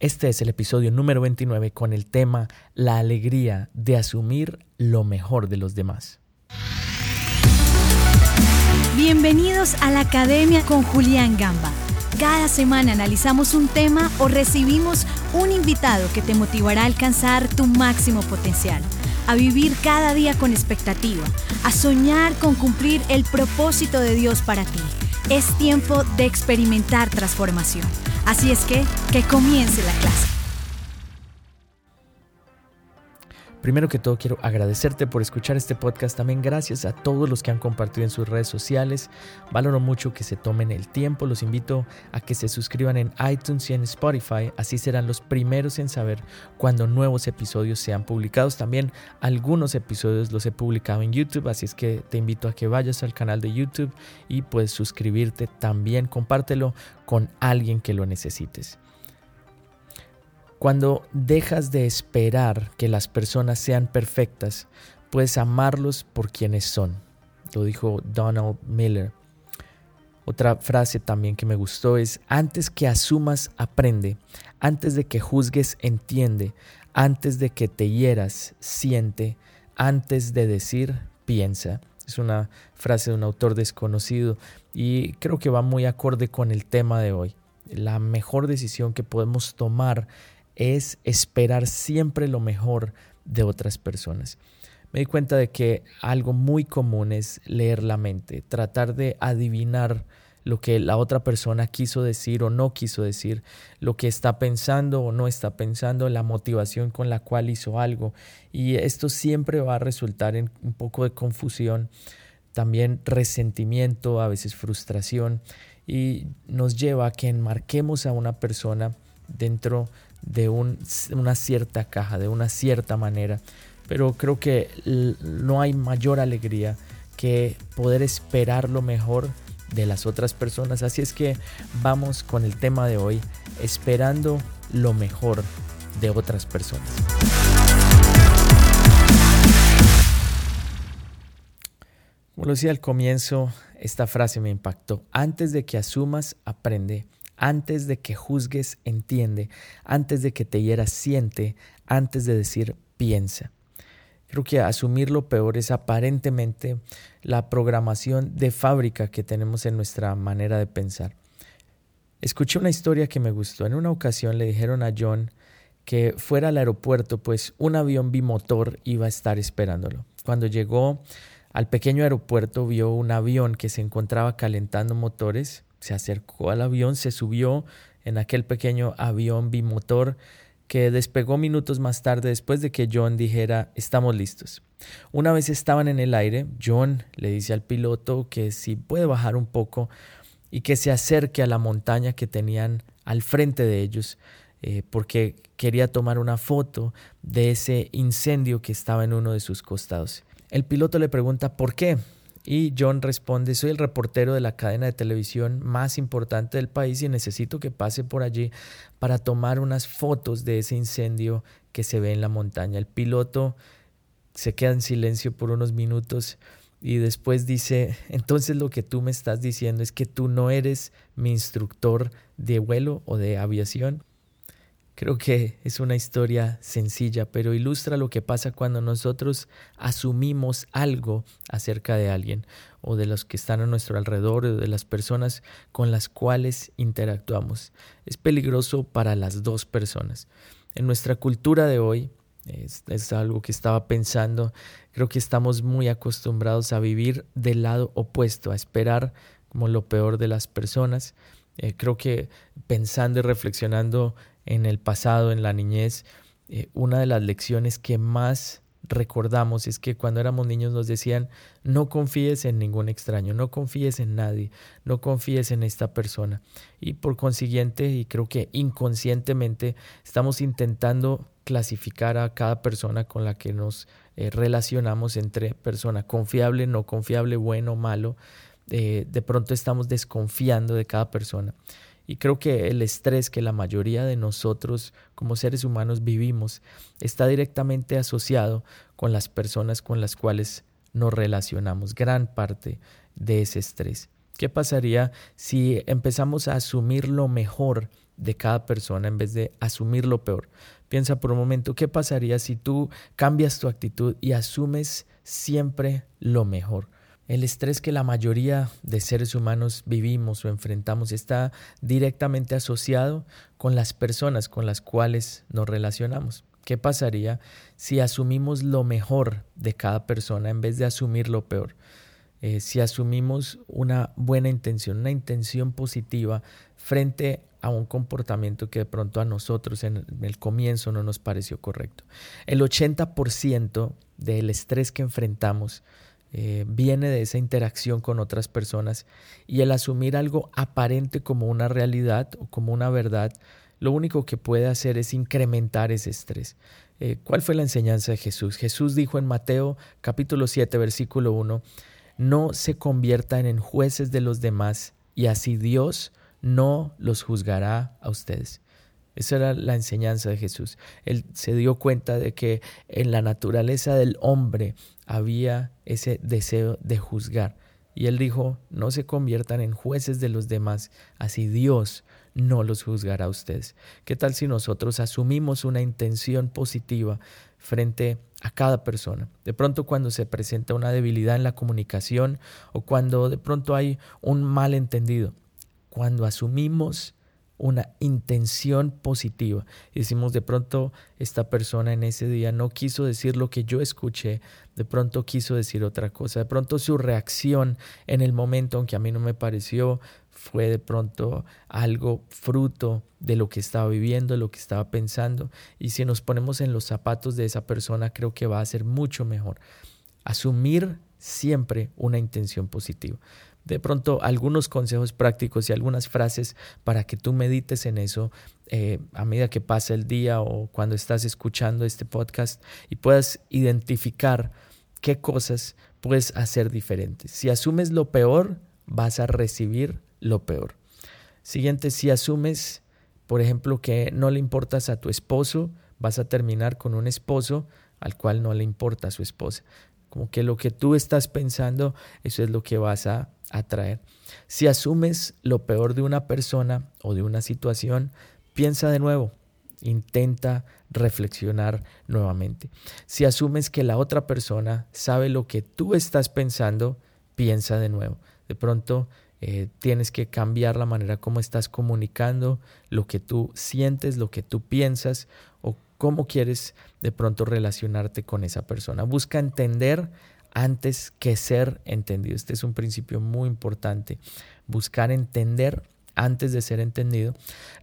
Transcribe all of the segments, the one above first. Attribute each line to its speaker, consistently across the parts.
Speaker 1: Este es el episodio número 29 con el tema La alegría de asumir lo mejor de los demás.
Speaker 2: Bienvenidos a la Academia con Julián Gamba. Cada semana analizamos un tema o recibimos un invitado que te motivará a alcanzar tu máximo potencial, a vivir cada día con expectativa, a soñar con cumplir el propósito de Dios para ti. Es tiempo de experimentar transformación. Así es que, que comience la clase.
Speaker 1: Primero que todo quiero agradecerte por escuchar este podcast. También gracias a todos los que han compartido en sus redes sociales. Valoro mucho que se tomen el tiempo. Los invito a que se suscriban en iTunes y en Spotify. Así serán los primeros en saber cuando nuevos episodios sean publicados. También algunos episodios los he publicado en YouTube. Así es que te invito a que vayas al canal de YouTube y puedes suscribirte también. Compártelo con alguien que lo necesites. Cuando dejas de esperar que las personas sean perfectas, puedes amarlos por quienes son. Lo dijo Donald Miller. Otra frase también que me gustó es, antes que asumas, aprende. Antes de que juzgues, entiende. Antes de que te hieras, siente. Antes de decir, piensa. Es una frase de un autor desconocido y creo que va muy acorde con el tema de hoy. La mejor decisión que podemos tomar es esperar siempre lo mejor de otras personas. Me di cuenta de que algo muy común es leer la mente, tratar de adivinar lo que la otra persona quiso decir o no quiso decir, lo que está pensando o no está pensando, la motivación con la cual hizo algo. Y esto siempre va a resultar en un poco de confusión, también resentimiento, a veces frustración, y nos lleva a que enmarquemos a una persona dentro de una cierta caja, de una cierta manera. Pero creo que no hay mayor alegría que poder esperar lo mejor de las otras personas. Así es que vamos con el tema de hoy, esperando lo mejor de otras personas. Como lo decía al comienzo, esta frase me impactó. Antes de que asumas, aprende. Antes de que juzgues, entiende. Antes de que te hieras, siente. Antes de decir, piensa. Creo que asumir lo peor es aparentemente la programación de fábrica que tenemos en nuestra manera de pensar. Escuché una historia que me gustó. En una ocasión le dijeron a John que fuera al aeropuerto, pues un avión bimotor iba a estar esperándolo. Cuando llegó al pequeño aeropuerto vio un avión que se encontraba calentando motores se acercó al avión, se subió en aquel pequeño avión bimotor que despegó minutos más tarde después de que John dijera estamos listos. Una vez estaban en el aire, John le dice al piloto que si puede bajar un poco y que se acerque a la montaña que tenían al frente de ellos, eh, porque quería tomar una foto de ese incendio que estaba en uno de sus costados. El piloto le pregunta por qué y John responde, soy el reportero de la cadena de televisión más importante del país y necesito que pase por allí para tomar unas fotos de ese incendio que se ve en la montaña. El piloto se queda en silencio por unos minutos y después dice, entonces lo que tú me estás diciendo es que tú no eres mi instructor de vuelo o de aviación. Creo que es una historia sencilla, pero ilustra lo que pasa cuando nosotros asumimos algo acerca de alguien o de los que están a nuestro alrededor o de las personas con las cuales interactuamos. Es peligroso para las dos personas. En nuestra cultura de hoy, es, algo que estaba pensando, creo que estamos muy acostumbrados a vivir del lado opuesto, a esperar como lo peor de las personas. Eh, creo que pensando y reflexionando en el pasado, en la niñez, eh, una de las lecciones que más recordamos es que cuando éramos niños nos decían, no confíes en ningún extraño, no confíes en nadie, no confíes en esta persona. Y por consiguiente, y creo que inconscientemente, estamos intentando clasificar a cada persona con la que nos eh, relacionamos entre persona confiable, no confiable, bueno, malo. Eh, de pronto estamos desconfiando de cada persona. Y creo que el estrés que la mayoría de nosotros como seres humanos vivimos está directamente asociado con las personas con las cuales nos relacionamos, gran parte de ese estrés. ¿Qué pasaría si empezamos a asumir lo mejor de cada persona en vez de asumir lo peor. Piensa por un momento, ¿qué pasaría si tú cambias tu actitud y asumes siempre lo mejor? El estrés que la mayoría de seres humanos vivimos o enfrentamos está directamente asociado con las personas con las cuales nos relacionamos. ¿Qué pasaría si asumimos lo mejor de cada persona en vez de asumir lo peor? Eh, si asumimos una buena intención, una intención positiva frente a un comportamiento que de pronto a nosotros en el comienzo no nos pareció correcto. El 80% del estrés que enfrentamos eh, viene de esa interacción con otras personas y el asumir algo aparente como una realidad o como una verdad, lo único que puede hacer es incrementar ese estrés. Eh, ¿Cuál fue la enseñanza de Jesús? Jesús dijo en Mateo capítulo 7 versículo 1, no se conviertan en jueces de los demás y así Dios no los juzgará a ustedes. Esa era la enseñanza de Jesús. Él se dio cuenta de que en la naturaleza del hombre había ese deseo de juzgar. Y él dijo, no se conviertan en jueces de los demás, así Dios no los juzgará a ustedes. ¿Qué tal si nosotros asumimos una intención positiva frente a cada persona? De pronto cuando se presenta una debilidad en la comunicación o cuando de pronto hay un malentendido, cuando asumimos una intención positiva. Decimos, de pronto esta persona en ese día no quiso decir lo que yo escuché, de pronto quiso decir otra cosa, de pronto su reacción en el momento, aunque a mí no me pareció, fue de pronto algo fruto de lo que estaba viviendo, de lo que estaba pensando. Y si nos ponemos en los zapatos de esa persona, creo que va a ser mucho mejor. Asumir siempre una intención positiva de pronto algunos consejos prácticos y algunas frases para que tú medites en eso eh, a medida que pasa el día o cuando estás escuchando este podcast y puedas identificar qué cosas puedes hacer diferentes. Si asumes lo peor, vas a recibir lo peor. Siguiente, si asumes, por ejemplo, que no le importas a tu esposo, vas a terminar con un esposo al cual no le importa a su esposa. Como que lo que tú estás pensando, eso es lo que vas a atraer. Si asumes lo peor de una persona o de una situación, piensa de nuevo, intenta reflexionar nuevamente. Si asumes que la otra persona sabe lo que tú estás pensando, piensa de nuevo. De pronto eh, tienes que cambiar la manera como estás comunicando lo que tú sientes, lo que tú piensas o cómo quieres de pronto relacionarte con esa persona. Busca entender antes que ser entendido. Este es un principio muy importante. Buscar entender antes de ser entendido.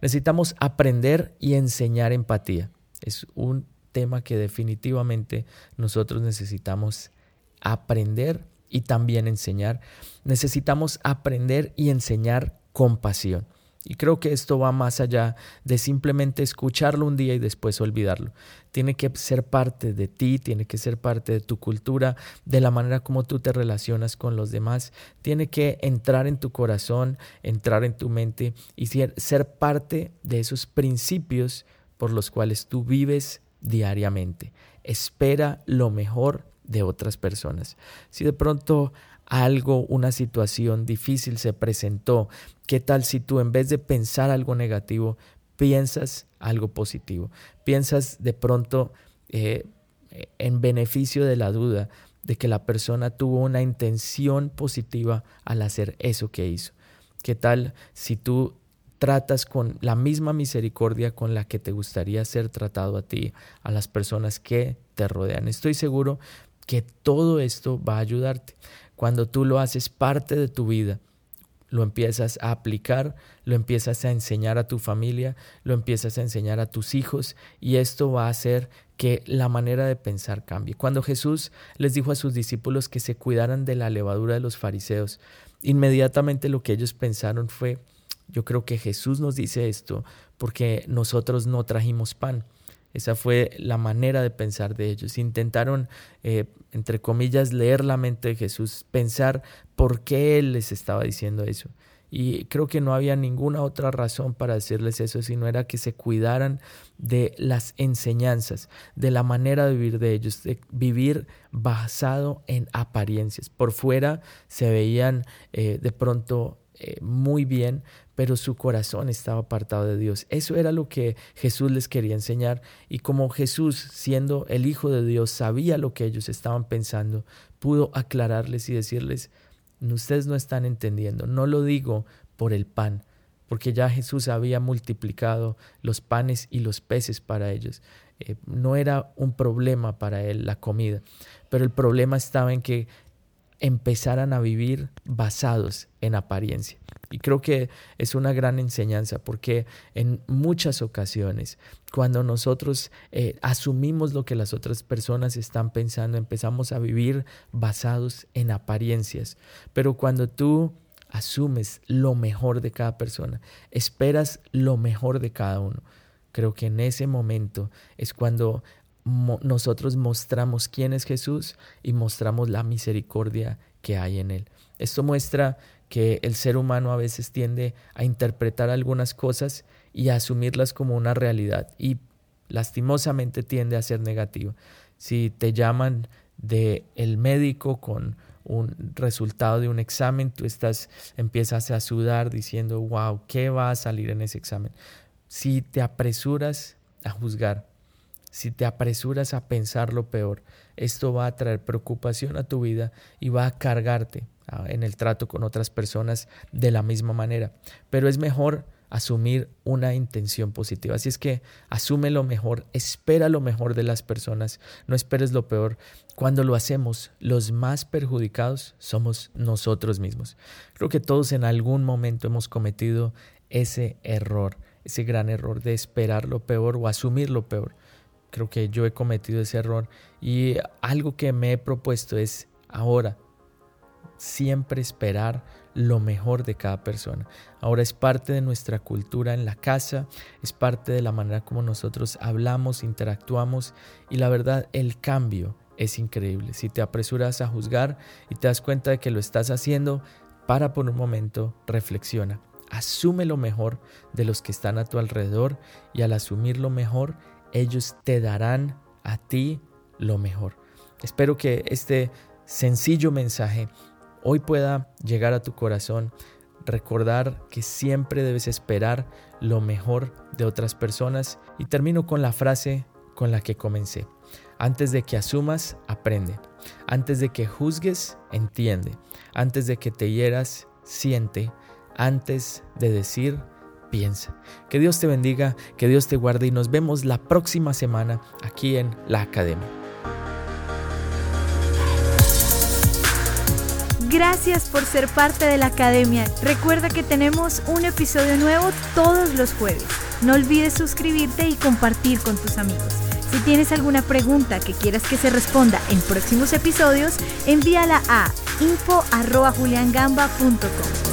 Speaker 1: Necesitamos aprender y enseñar empatía. Es un tema que definitivamente nosotros necesitamos aprender y también enseñar. Necesitamos aprender y enseñar compasión. Y creo que esto va más allá de simplemente escucharlo un día y después olvidarlo. Tiene que ser parte de ti, tiene que ser parte de tu cultura, de la manera como tú te relacionas con los demás. Tiene que entrar en tu corazón, entrar en tu mente y ser, ser parte de esos principios por los cuales tú vives diariamente. Espera lo mejor de otras personas. Si de pronto algo, una situación difícil se presentó, ¿qué tal si tú en vez de pensar algo negativo, piensas algo positivo? Piensas de pronto eh, en beneficio de la duda de que la persona tuvo una intención positiva al hacer eso que hizo. ¿Qué tal si tú tratas con la misma misericordia con la que te gustaría ser tratado a ti, a las personas que te rodean? Estoy seguro que todo esto va a ayudarte. Cuando tú lo haces parte de tu vida, lo empiezas a aplicar, lo empiezas a enseñar a tu familia, lo empiezas a enseñar a tus hijos y esto va a hacer que la manera de pensar cambie. Cuando Jesús les dijo a sus discípulos que se cuidaran de la levadura de los fariseos, inmediatamente lo que ellos pensaron fue, yo creo que Jesús nos dice esto porque nosotros no trajimos pan. Esa fue la manera de pensar de ellos. Intentaron, eh, entre comillas, leer la mente de Jesús, pensar por qué Él les estaba diciendo eso. Y creo que no había ninguna otra razón para decirles eso, sino era que se cuidaran de las enseñanzas, de la manera de vivir de ellos, de vivir basado en apariencias. Por fuera se veían eh, de pronto eh, muy bien, pero su corazón estaba apartado de Dios. Eso era lo que Jesús les quería enseñar y como Jesús, siendo el Hijo de Dios, sabía lo que ellos estaban pensando, pudo aclararles y decirles, ustedes no están entendiendo, no lo digo por el pan, porque ya Jesús había multiplicado los panes y los peces para ellos. Eh, no era un problema para él la comida, pero el problema estaba en que empezaran a vivir basados en apariencia. Y creo que es una gran enseñanza porque en muchas ocasiones cuando nosotros eh, asumimos lo que las otras personas están pensando, empezamos a vivir basados en apariencias. Pero cuando tú asumes lo mejor de cada persona, esperas lo mejor de cada uno, creo que en ese momento es cuando nosotros mostramos quién es Jesús y mostramos la misericordia que hay en él. Esto muestra que el ser humano a veces tiende a interpretar algunas cosas y a asumirlas como una realidad y lastimosamente tiende a ser negativo. Si te llaman de el médico con un resultado de un examen, tú estás empiezas a sudar diciendo, "Wow, ¿qué va a salir en ese examen?" Si te apresuras a juzgar, si te apresuras a pensar lo peor, esto va a traer preocupación a tu vida y va a cargarte ah, en el trato con otras personas de la misma manera. Pero es mejor asumir una intención positiva. Así es que asume lo mejor, espera lo mejor de las personas, no esperes lo peor. Cuando lo hacemos, los más perjudicados somos nosotros mismos. Creo que todos en algún momento hemos cometido ese error, ese gran error de esperar lo peor o asumir lo peor. Creo que yo he cometido ese error y algo que me he propuesto es ahora siempre esperar lo mejor de cada persona. Ahora es parte de nuestra cultura en la casa, es parte de la manera como nosotros hablamos, interactuamos y la verdad el cambio es increíble. Si te apresuras a juzgar y te das cuenta de que lo estás haciendo, para por un momento, reflexiona. Asume lo mejor de los que están a tu alrededor y al asumir lo mejor, ellos te darán a ti lo mejor. Espero que este sencillo mensaje hoy pueda llegar a tu corazón, recordar que siempre debes esperar lo mejor de otras personas y termino con la frase con la que comencé. Antes de que asumas, aprende. Antes de que juzgues, entiende. Antes de que te hieras, siente. Antes de decir, Que Dios te bendiga, que Dios te guarde y nos vemos la próxima semana aquí en la Academia.
Speaker 2: Gracias por ser parte de la Academia. Recuerda que tenemos un episodio nuevo todos los jueves. No olvides suscribirte y compartir con tus amigos. Si tienes alguna pregunta que quieras que se responda en próximos episodios, envíala a info.juliangamba.com.